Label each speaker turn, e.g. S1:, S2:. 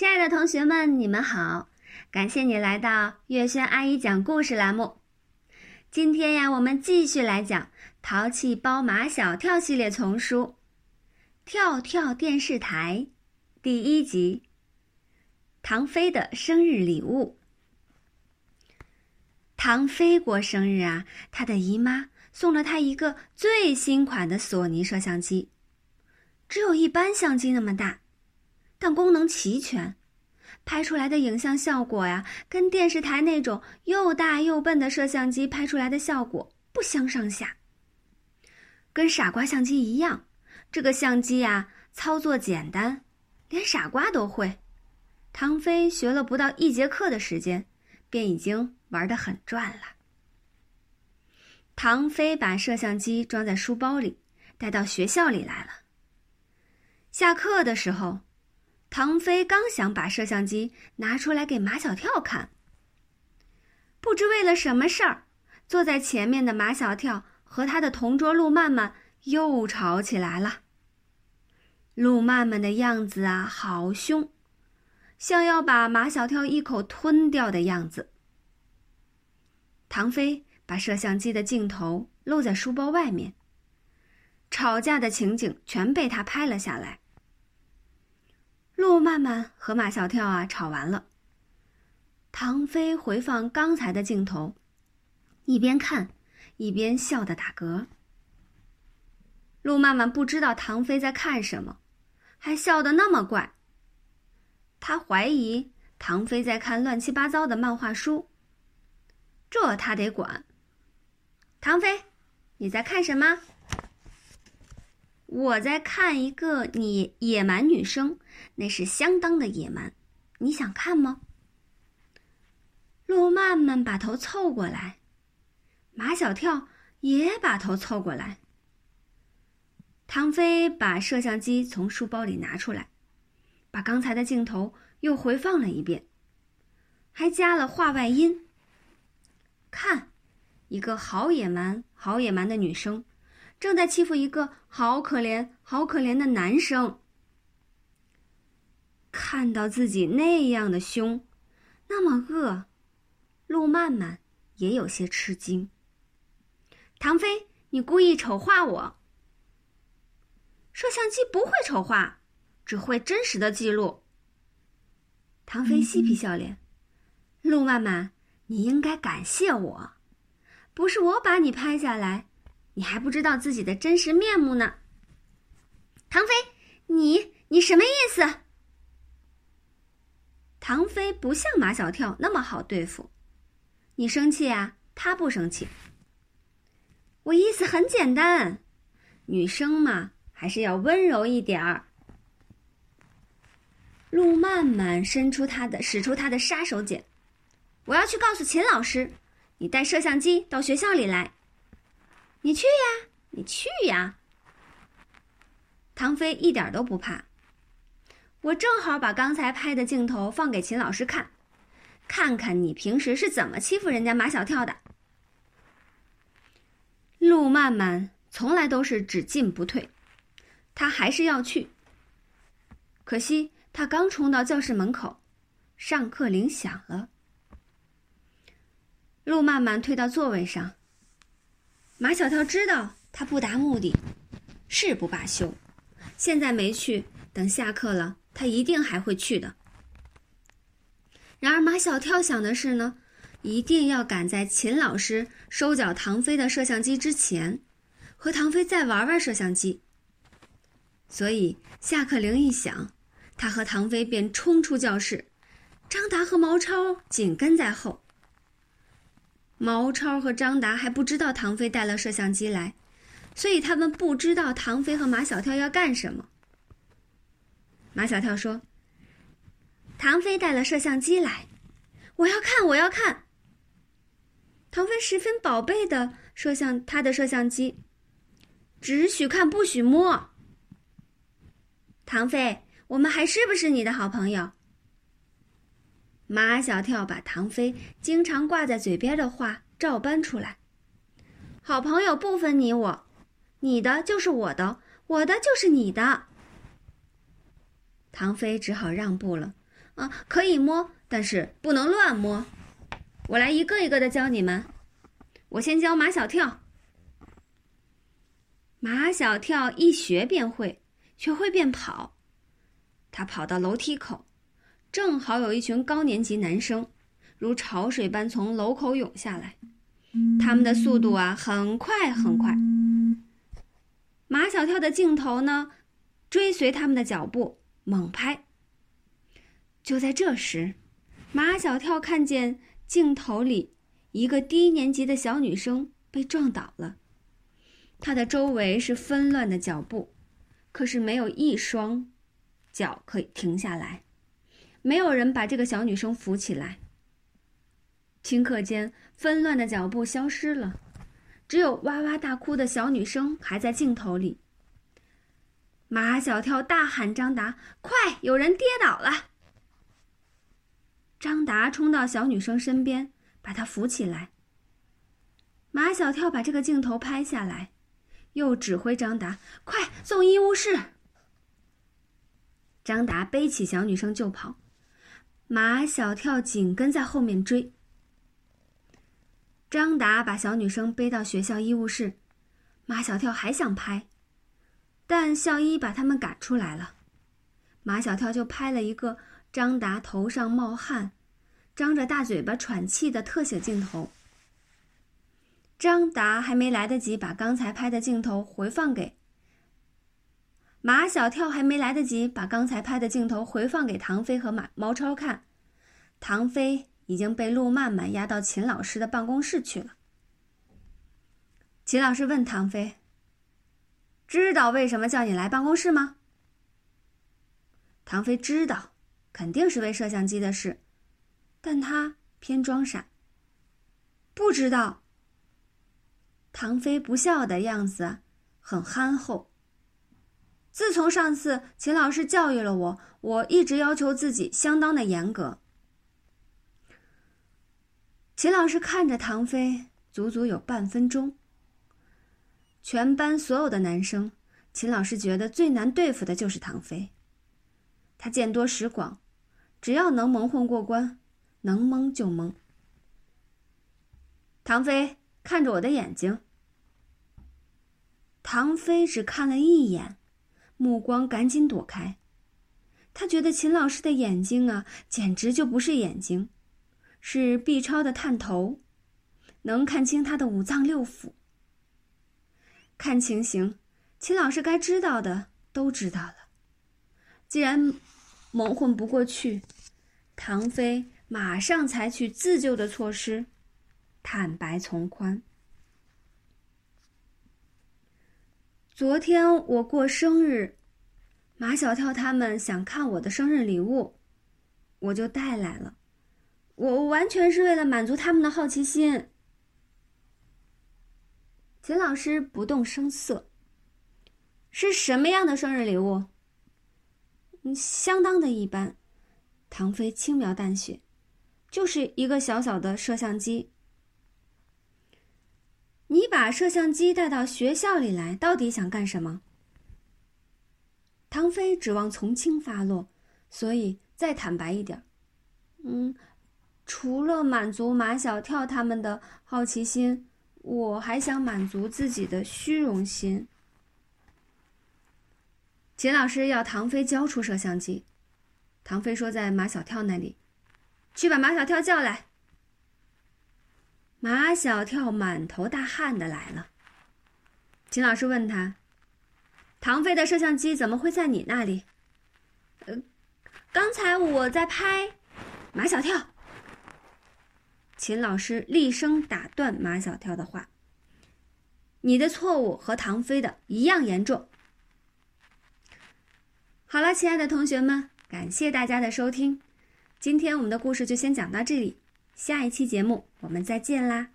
S1: 亲爱的同学们，你们好！感谢你来到月轩阿姨讲故事栏目。今天呀，我们继续来讲《淘气包马小跳》系列丛书《跳跳电视台》第一集《唐飞的生日礼物》。唐飞过生日啊，他的姨妈送了他一个最新款的索尼摄像机，只有一般相机那么大。但功能齐全，拍出来的影像效果呀，跟电视台那种又大又笨的摄像机拍出来的效果不相上下。跟傻瓜相机一样，这个相机呀，操作简单，连傻瓜都会。唐飞学了不到一节课的时间，便已经玩得很转了。唐飞把摄像机装在书包里，带到学校里来了。下课的时候。唐飞刚想把摄像机拿出来给马小跳看，不知为了什么事儿，坐在前面的马小跳和他的同桌陆曼曼又吵起来了。陆曼曼的样子啊，好凶，像要把马小跳一口吞掉的样子。唐飞把摄像机的镜头露在书包外面，吵架的情景全被他拍了下来。陆曼曼和马小跳啊吵完了。唐飞回放刚才的镜头，一边看，一边笑得打嗝。陆曼曼不知道唐飞在看什么，还笑得那么怪。他怀疑唐飞在看乱七八糟的漫画书。这他得管。唐飞，你在看什么？我在看一个你野蛮女生，那是相当的野蛮。你想看吗？陆曼曼把头凑过来，马小跳也把头凑过来。唐飞把摄像机从书包里拿出来，把刚才的镜头又回放了一遍，还加了话外音。看，一个好野蛮、好野蛮的女生。正在欺负一个好可怜、好可怜的男生。看到自己那样的凶，那么恶，陆曼曼也有些吃惊。唐飞，你故意丑化我？摄像机不会丑化，只会真实的记录。唐飞嬉皮笑脸，陆曼曼，你应该感谢我，不是我把你拍下来。你还不知道自己的真实面目呢，唐飞，你你什么意思？唐飞不像马小跳那么好对付，你生气啊？他不生气。我意思很简单，女生嘛，还是要温柔一点儿。陆曼曼伸出她的，使出她的杀手锏，我要去告诉秦老师，你带摄像机到学校里来。你去呀，你去呀！唐飞一点都不怕。我正好把刚才拍的镜头放给秦老师看，看看你平时是怎么欺负人家马小跳的。陆曼曼从来都是只进不退，他还是要去。可惜他刚冲到教室门口，上课铃响了。陆曼曼退到座位上。马小跳知道他不达目的誓不罢休，现在没去，等下课了，他一定还会去的。然而马小跳想的是呢，一定要赶在秦老师收缴唐飞的摄像机之前，和唐飞再玩玩摄像机。所以下课铃一响，他和唐飞便冲出教室，张达和毛超紧跟在后。毛超和张达还不知道唐飞带了摄像机来，所以他们不知道唐飞和马小跳要干什么。马小跳说：“唐飞带了摄像机来，我要看，我要看。”唐飞十分宝贝的摄像他的摄像机，只许看不许摸。唐飞，我们还是不是你的好朋友？马小跳把唐飞经常挂在嘴边的话照搬出来：“好朋友不分你我，你的就是我的，我的就是你的。”唐飞只好让步了，啊，可以摸，但是不能乱摸。我来一个一个的教你们。我先教马小跳。马小跳一学便会，学会便跑。他跑到楼梯口，正好有一群高年级男生，如潮水般从楼口涌下来。他们的速度啊，很快很快。马小跳的镜头呢，追随他们的脚步，猛拍。就在这时，马小跳看见镜头里一个低年级的小女生被撞倒了，她的周围是纷乱的脚步，可是没有一双脚可以停下来，没有人把这个小女生扶起来。顷刻间，纷乱的脚步消失了，只有哇哇大哭的小女生还在镜头里。马小跳大喊：“张达，快！有人跌倒了！”张达冲到小女生身边，把她扶起来。马小跳把这个镜头拍下来，又指挥张达：“快送医务室！”张达背起小女生就跑，马小跳紧跟在后面追。张达把小女生背到学校医务室，马小跳还想拍，但校医把他们赶出来了。马小跳就拍了一个张达头上冒汗、张着大嘴巴喘气的特写镜头。张达还没来得及把刚才拍的镜头回放给马小跳，还没来得及把刚才拍的镜头回放给唐飞和马毛超看，唐飞。已经被陆曼曼押到秦老师的办公室去了。秦老师问唐飞：“知道为什么叫你来办公室吗？”唐飞知道，肯定是为摄像机的事，但他偏装傻。不知道。唐飞不笑的样子很憨厚。自从上次秦老师教育了我，我一直要求自己相当的严格。秦老师看着唐飞，足足有半分钟。全班所有的男生，秦老师觉得最难对付的就是唐飞。他见多识广，只要能蒙混过关，能蒙就蒙。唐飞看着我的眼睛。唐飞只看了一眼，目光赶紧躲开。他觉得秦老师的眼睛啊，简直就不是眼睛。是 B 超的探头，能看清他的五脏六腑。看情形，秦老师该知道的都知道了。既然蒙混不过去，唐飞马上采取自救的措施，坦白从宽。昨天我过生日，马小跳他们想看我的生日礼物，我就带来了。我完全是为了满足他们的好奇心。秦老师不动声色。是什么样的生日礼物？嗯，相当的一般。唐飞轻描淡写，就是一个小小的摄像机。你把摄像机带到学校里来，到底想干什么？唐飞指望从轻发落，所以再坦白一点。嗯。除了满足马小跳他们的好奇心，我还想满足自己的虚荣心。秦老师要唐飞交出摄像机，唐飞说在马小跳那里，去把马小跳叫来。马小跳满头大汗的来了。秦老师问他：“唐飞的摄像机怎么会在你那里？”呃，刚才我在拍马小跳。秦老师厉声打断马小跳的话：“你的错误和唐飞的一样严重。”好了，亲爱的同学们，感谢大家的收听，今天我们的故事就先讲到这里，下一期节目我们再见啦。